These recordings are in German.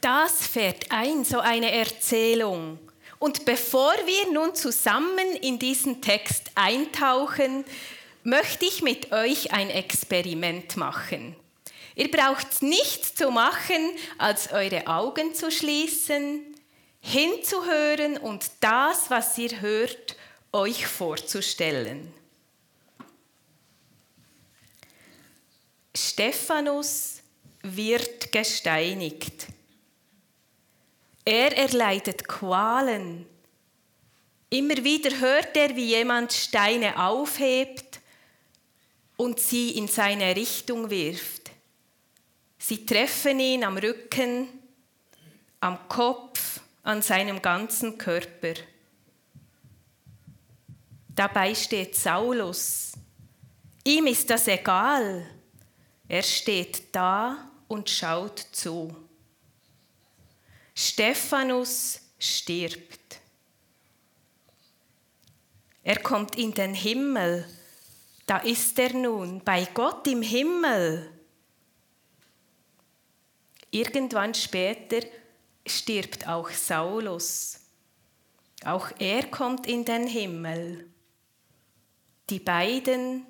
Das fährt ein, so eine Erzählung. Und bevor wir nun zusammen in diesen Text eintauchen, möchte ich mit euch ein Experiment machen. Ihr braucht nichts zu machen, als eure Augen zu schließen, hinzuhören und das, was ihr hört, euch vorzustellen. Stephanus wird gesteinigt. Er erleidet Qualen. Immer wieder hört er, wie jemand Steine aufhebt und sie in seine Richtung wirft. Sie treffen ihn am Rücken, am Kopf, an seinem ganzen Körper. Dabei steht Saulus. Ihm ist das egal. Er steht da und schaut zu. Stephanus stirbt. Er kommt in den Himmel. Da ist er nun, bei Gott im Himmel. Irgendwann später stirbt auch Saulus. Auch er kommt in den Himmel. Die beiden,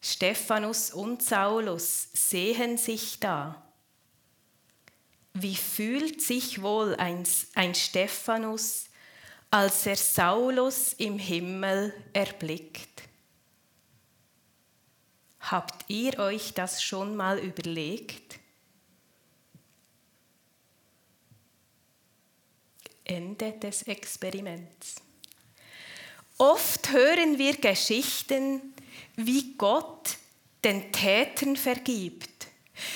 Stephanus und Saulus, sehen sich da. Wie fühlt sich wohl ein, ein Stephanus, als er Saulus im Himmel erblickt? Habt ihr euch das schon mal überlegt? Ende des Experiments. Oft hören wir Geschichten, wie Gott den Tätern vergibt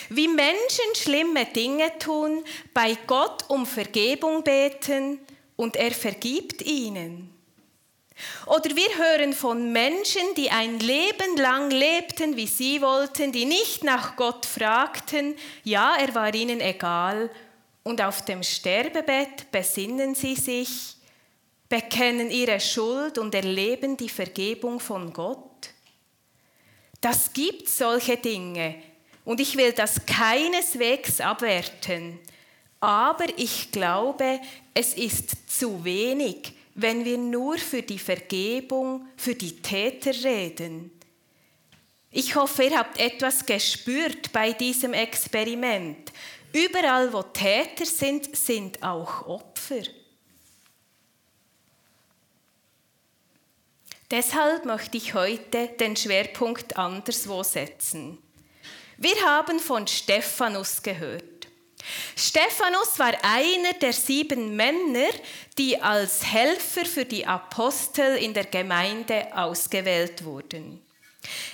wie Menschen schlimme Dinge tun, bei Gott um Vergebung beten und er vergibt ihnen. Oder wir hören von Menschen, die ein Leben lang lebten, wie sie wollten, die nicht nach Gott fragten, ja, er war ihnen egal, und auf dem Sterbebett besinnen sie sich, bekennen ihre Schuld und erleben die Vergebung von Gott. Das gibt solche Dinge, und ich will das keineswegs abwerten. Aber ich glaube, es ist zu wenig, wenn wir nur für die Vergebung, für die Täter reden. Ich hoffe, ihr habt etwas gespürt bei diesem Experiment. Überall, wo Täter sind, sind auch Opfer. Deshalb möchte ich heute den Schwerpunkt anderswo setzen. Wir haben von Stephanus gehört. Stephanus war einer der sieben Männer, die als Helfer für die Apostel in der Gemeinde ausgewählt wurden.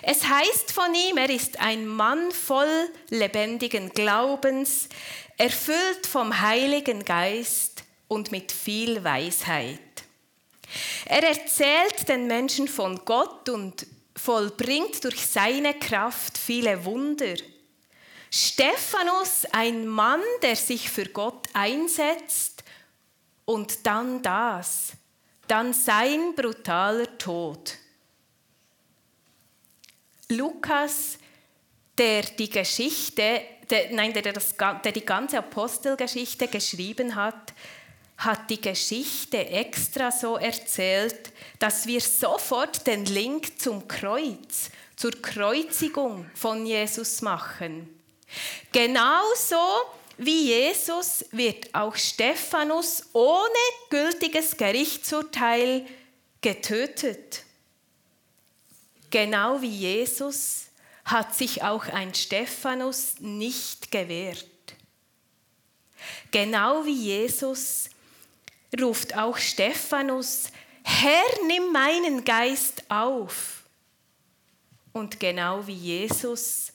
Es heißt von ihm, er ist ein Mann voll lebendigen Glaubens, erfüllt vom Heiligen Geist und mit viel Weisheit. Er erzählt den Menschen von Gott und vollbringt durch seine Kraft viele Wunder. Stephanus, ein Mann, der sich für Gott einsetzt und dann das, dann sein brutaler Tod. Lukas, der die Geschichte, der, nein, der, das, der die ganze Apostelgeschichte geschrieben hat, hat die Geschichte extra so erzählt, dass wir sofort den Link zum Kreuz, zur Kreuzigung von Jesus machen. Genauso wie Jesus wird auch Stephanus ohne gültiges Gerichtsurteil getötet. Genau wie Jesus hat sich auch ein Stephanus nicht gewehrt. Genau wie Jesus ruft auch Stephanus, Herr, nimm meinen Geist auf. Und genau wie Jesus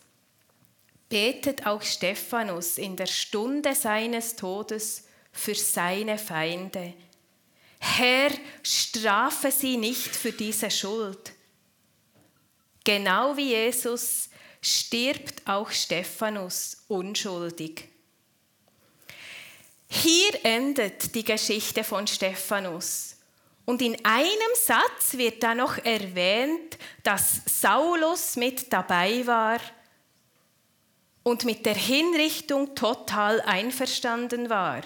betet auch Stephanus in der Stunde seines Todes für seine Feinde. Herr, strafe sie nicht für diese Schuld. Genau wie Jesus stirbt auch Stephanus unschuldig. Hier endet die Geschichte von Stephanus. Und in einem Satz wird da noch erwähnt, dass Saulus mit dabei war und mit der Hinrichtung total einverstanden war.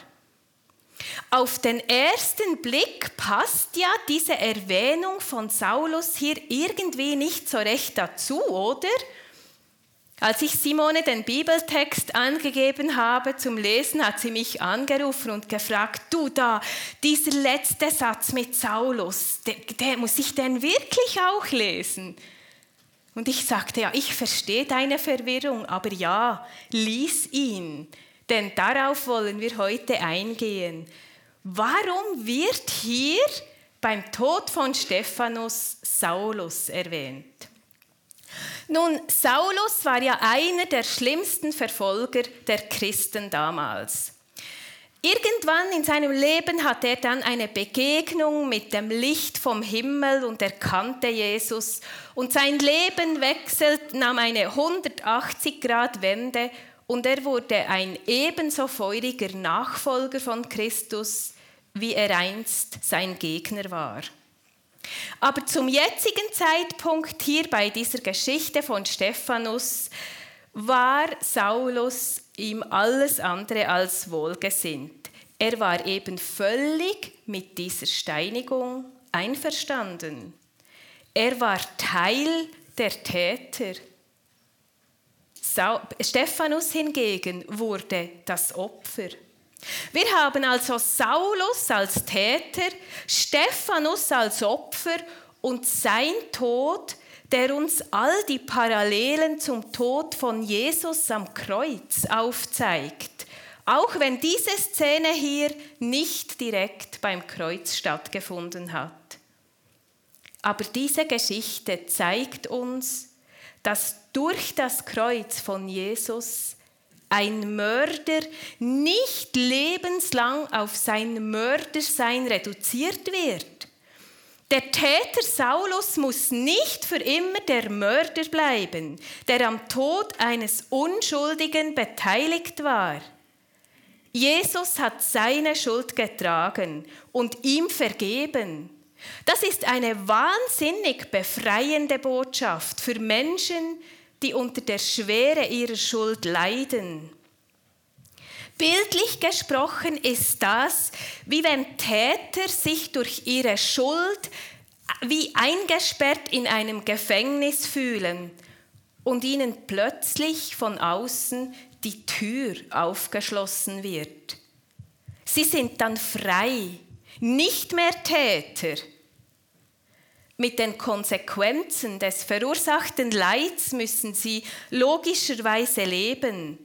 Auf den ersten Blick passt ja diese Erwähnung von Saulus hier irgendwie nicht so recht dazu, oder? Als ich Simone den Bibeltext angegeben habe zum Lesen, hat sie mich angerufen und gefragt, du da, dieser letzte Satz mit Saulus, der, der muss ich denn wirklich auch lesen? Und ich sagte, ja, ich verstehe deine Verwirrung, aber ja, lies ihn, denn darauf wollen wir heute eingehen. Warum wird hier beim Tod von Stephanus Saulus erwähnt? Nun, Saulus war ja einer der schlimmsten Verfolger der Christen damals. Irgendwann in seinem Leben hat er dann eine Begegnung mit dem Licht vom Himmel und erkannte Jesus und sein Leben wechselt, nahm eine 180 Grad Wende und er wurde ein ebenso feuriger Nachfolger von Christus, wie er einst sein Gegner war. Aber zum jetzigen Zeitpunkt hier bei dieser Geschichte von Stephanus war Saulus ihm alles andere als wohlgesinnt. Er war eben völlig mit dieser Steinigung einverstanden. Er war Teil der Täter. Stephanus hingegen wurde das Opfer. Wir haben also Saulus als Täter, Stephanus als Opfer und sein Tod, der uns all die Parallelen zum Tod von Jesus am Kreuz aufzeigt. Auch wenn diese Szene hier nicht direkt beim Kreuz stattgefunden hat. Aber diese Geschichte zeigt uns, dass durch das Kreuz von Jesus ein Mörder nicht lebenslang auf sein Mördersein reduziert wird. Der Täter Saulus muss nicht für immer der Mörder bleiben, der am Tod eines Unschuldigen beteiligt war. Jesus hat seine Schuld getragen und ihm vergeben. Das ist eine wahnsinnig befreiende Botschaft für Menschen, die unter der Schwere ihrer Schuld leiden. Bildlich gesprochen ist das, wie wenn Täter sich durch ihre Schuld wie eingesperrt in einem Gefängnis fühlen und ihnen plötzlich von außen die Tür aufgeschlossen wird. Sie sind dann frei, nicht mehr Täter, mit den Konsequenzen des verursachten Leids müssen sie logischerweise leben.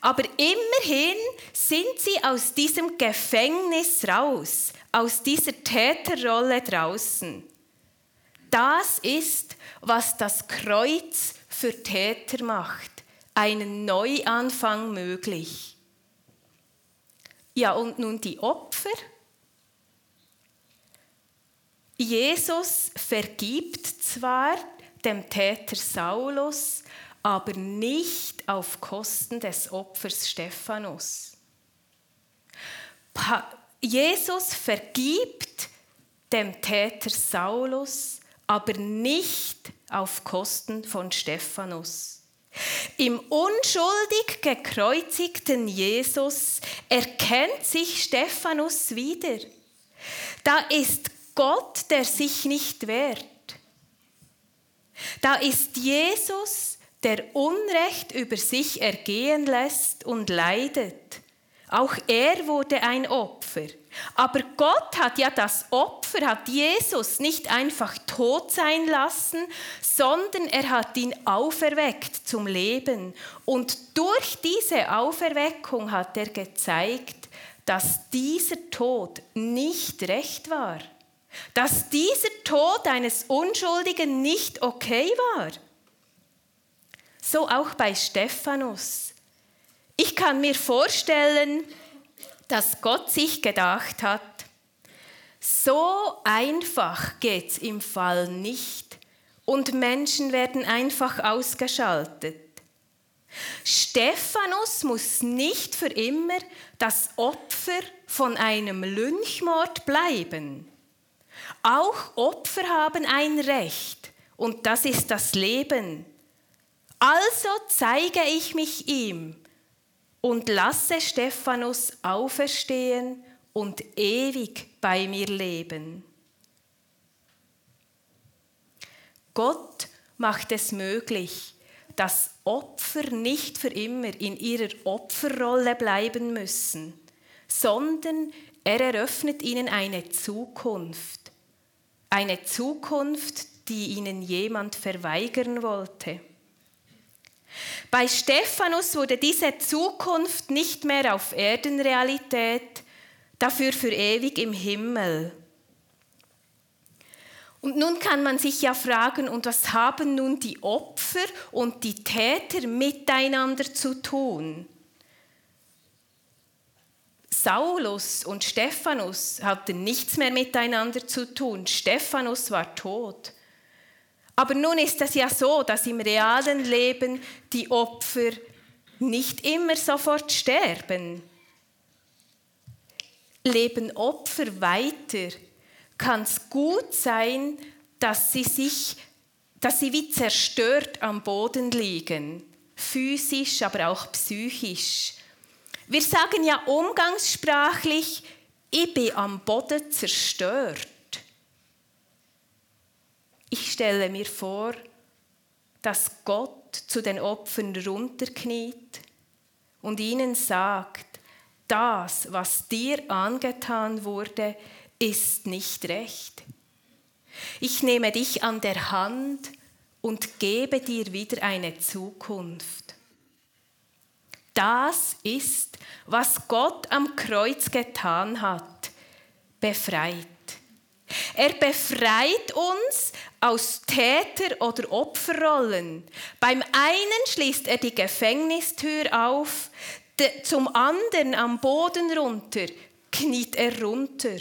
Aber immerhin sind sie aus diesem Gefängnis raus, aus dieser Täterrolle draußen. Das ist, was das Kreuz für Täter macht, einen Neuanfang möglich. Ja, und nun die Opfer? Jesus vergibt zwar dem Täter Saulus, aber nicht auf Kosten des Opfers Stephanus. Jesus vergibt dem Täter Saulus, aber nicht auf Kosten von Stephanus. Im unschuldig gekreuzigten Jesus erkennt sich Stephanus wieder. Da ist Gott, der sich nicht wehrt. Da ist Jesus, der Unrecht über sich ergehen lässt und leidet. Auch er wurde ein Opfer. Aber Gott hat ja das Opfer, hat Jesus nicht einfach tot sein lassen, sondern er hat ihn auferweckt zum Leben. Und durch diese Auferweckung hat er gezeigt, dass dieser Tod nicht recht war dass dieser Tod eines Unschuldigen nicht okay war. So auch bei Stephanus. Ich kann mir vorstellen, dass Gott sich gedacht hat, so einfach geht's im Fall nicht und Menschen werden einfach ausgeschaltet. Stephanus muss nicht für immer das Opfer von einem Lynchmord bleiben. Auch Opfer haben ein Recht und das ist das Leben. Also zeige ich mich ihm und lasse Stephanus auferstehen und ewig bei mir leben. Gott macht es möglich, dass Opfer nicht für immer in ihrer Opferrolle bleiben müssen, sondern er eröffnet ihnen eine Zukunft. Eine Zukunft, die ihnen jemand verweigern wollte. Bei Stephanus wurde diese Zukunft nicht mehr auf Erden Realität, dafür für ewig im Himmel. Und nun kann man sich ja fragen, und was haben nun die Opfer und die Täter miteinander zu tun? Saulus und Stephanus hatten nichts mehr miteinander zu tun. Stephanus war tot. Aber nun ist es ja so, dass im realen Leben die Opfer nicht immer sofort sterben. Leben Opfer weiter, kann es gut sein, dass sie sich, dass sie wie zerstört am Boden liegen, physisch, aber auch psychisch. Wir sagen ja umgangssprachlich, ich bin am Boden zerstört. Ich stelle mir vor, dass Gott zu den Opfern runterkniet und ihnen sagt, das, was dir angetan wurde, ist nicht recht. Ich nehme dich an der Hand und gebe dir wieder eine Zukunft. Das ist, was Gott am Kreuz getan hat, befreit. Er befreit uns aus Täter- oder Opferrollen. Beim einen schließt er die Gefängnistür auf, zum anderen am Boden runter kniet er runter.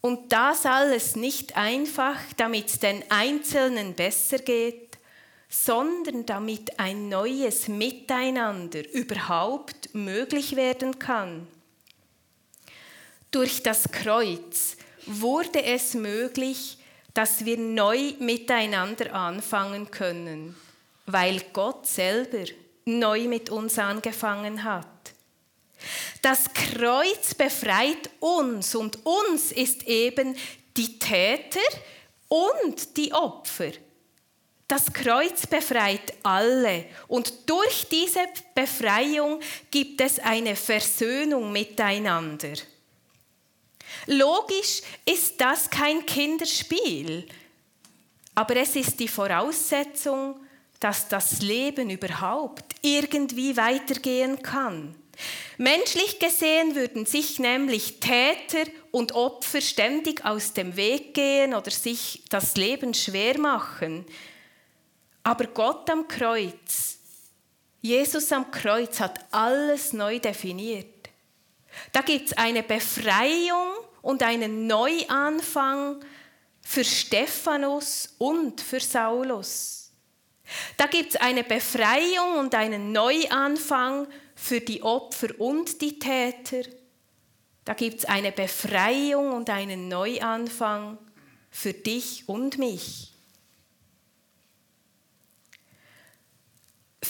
Und das alles nicht einfach, damit es den Einzelnen besser geht, sondern damit ein neues Miteinander überhaupt möglich werden kann. Durch das Kreuz wurde es möglich, dass wir neu miteinander anfangen können, weil Gott selber neu mit uns angefangen hat. Das Kreuz befreit uns und uns ist eben die Täter und die Opfer. Das Kreuz befreit alle und durch diese Befreiung gibt es eine Versöhnung miteinander. Logisch ist das kein Kinderspiel, aber es ist die Voraussetzung, dass das Leben überhaupt irgendwie weitergehen kann. Menschlich gesehen würden sich nämlich Täter und Opfer ständig aus dem Weg gehen oder sich das Leben schwer machen. Aber Gott am Kreuz, Jesus am Kreuz hat alles neu definiert. Da gibt es eine Befreiung und einen Neuanfang für Stephanus und für Saulus. Da gibt es eine Befreiung und einen Neuanfang für die Opfer und die Täter. Da gibt es eine Befreiung und einen Neuanfang für dich und mich.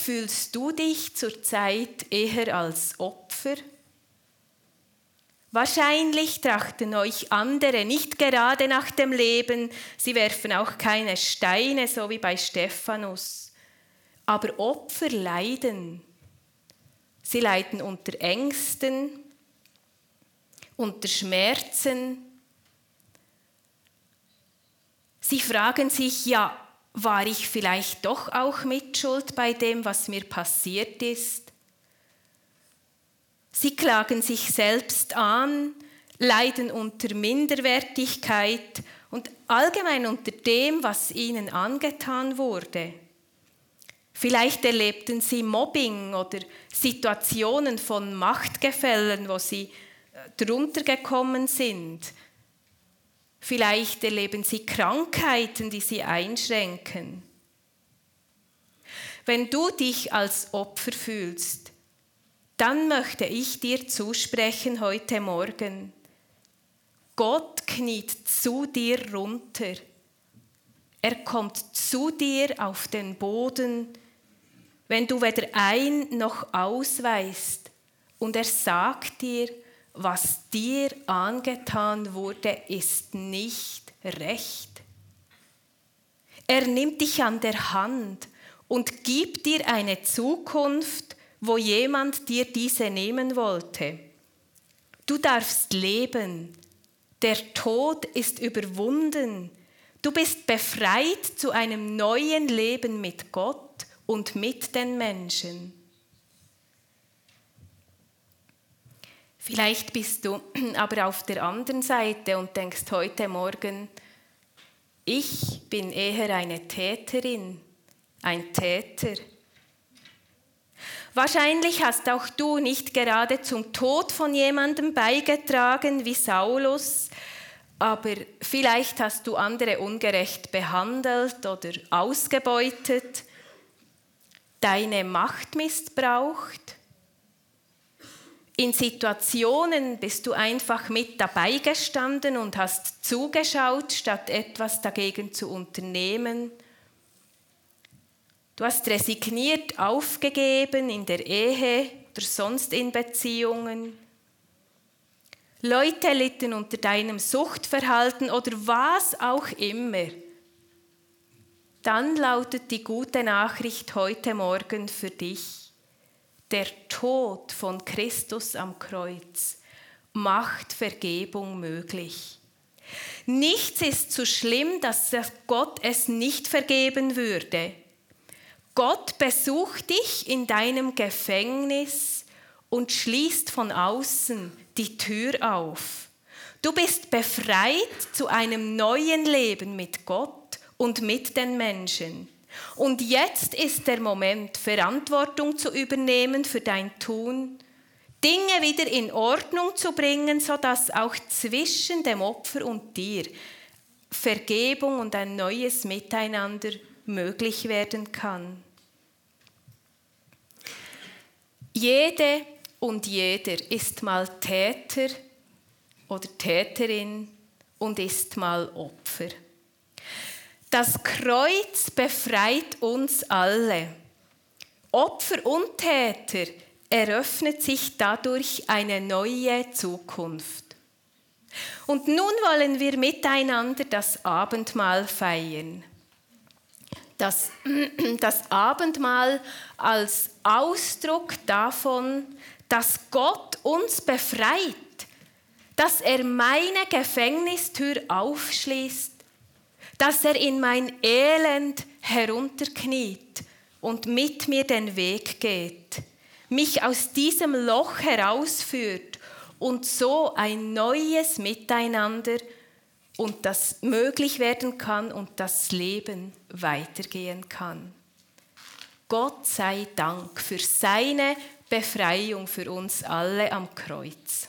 Fühlst du dich zurzeit eher als Opfer? Wahrscheinlich trachten euch andere nicht gerade nach dem Leben, sie werfen auch keine Steine, so wie bei Stephanus. Aber Opfer leiden. Sie leiden unter Ängsten, unter Schmerzen. Sie fragen sich, ja, war ich vielleicht doch auch mitschuld bei dem, was mir passiert ist? Sie klagen sich selbst an, leiden unter Minderwertigkeit und allgemein unter dem, was ihnen angetan wurde. Vielleicht erlebten sie Mobbing oder Situationen von Machtgefällen, wo sie äh, drunter gekommen sind. Vielleicht erleben sie Krankheiten, die sie einschränken. Wenn du dich als Opfer fühlst, dann möchte ich dir zusprechen heute Morgen. Gott kniet zu dir runter. Er kommt zu dir auf den Boden wenn du weder ein noch ausweist und er sagt dir, was dir angetan wurde, ist nicht recht. Er nimmt dich an der Hand und gibt dir eine Zukunft, wo jemand dir diese nehmen wollte. Du darfst leben. Der Tod ist überwunden. Du bist befreit zu einem neuen Leben mit Gott und mit den Menschen. Vielleicht bist du aber auf der anderen Seite und denkst heute Morgen, ich bin eher eine Täterin, ein Täter. Wahrscheinlich hast auch du nicht gerade zum Tod von jemandem beigetragen wie Saulus, aber vielleicht hast du andere ungerecht behandelt oder ausgebeutet, deine Macht missbraucht in Situationen bist du einfach mit dabei gestanden und hast zugeschaut, statt etwas dagegen zu unternehmen. Du hast resigniert aufgegeben in der Ehe oder sonst in Beziehungen. Leute litten unter deinem Suchtverhalten oder was auch immer. Dann lautet die gute Nachricht heute Morgen für dich der Tod von Christus am Kreuz macht Vergebung möglich. Nichts ist so schlimm, dass Gott es nicht vergeben würde. Gott besucht dich in deinem Gefängnis und schließt von außen die Tür auf. Du bist befreit zu einem neuen Leben mit Gott und mit den Menschen. Und jetzt ist der Moment, Verantwortung zu übernehmen für dein Tun, Dinge wieder in Ordnung zu bringen, sodass auch zwischen dem Opfer und dir Vergebung und ein neues Miteinander möglich werden kann. Jede und jeder ist mal Täter oder Täterin und ist mal Opfer. Das Kreuz befreit uns alle. Opfer und Täter eröffnet sich dadurch eine neue Zukunft. Und nun wollen wir miteinander das Abendmahl feiern. Das, das Abendmahl als Ausdruck davon, dass Gott uns befreit, dass er meine Gefängnistür aufschließt dass er in mein Elend herunterkniet und mit mir den Weg geht, mich aus diesem Loch herausführt und so ein neues Miteinander und das möglich werden kann und das Leben weitergehen kann. Gott sei Dank für seine Befreiung für uns alle am Kreuz.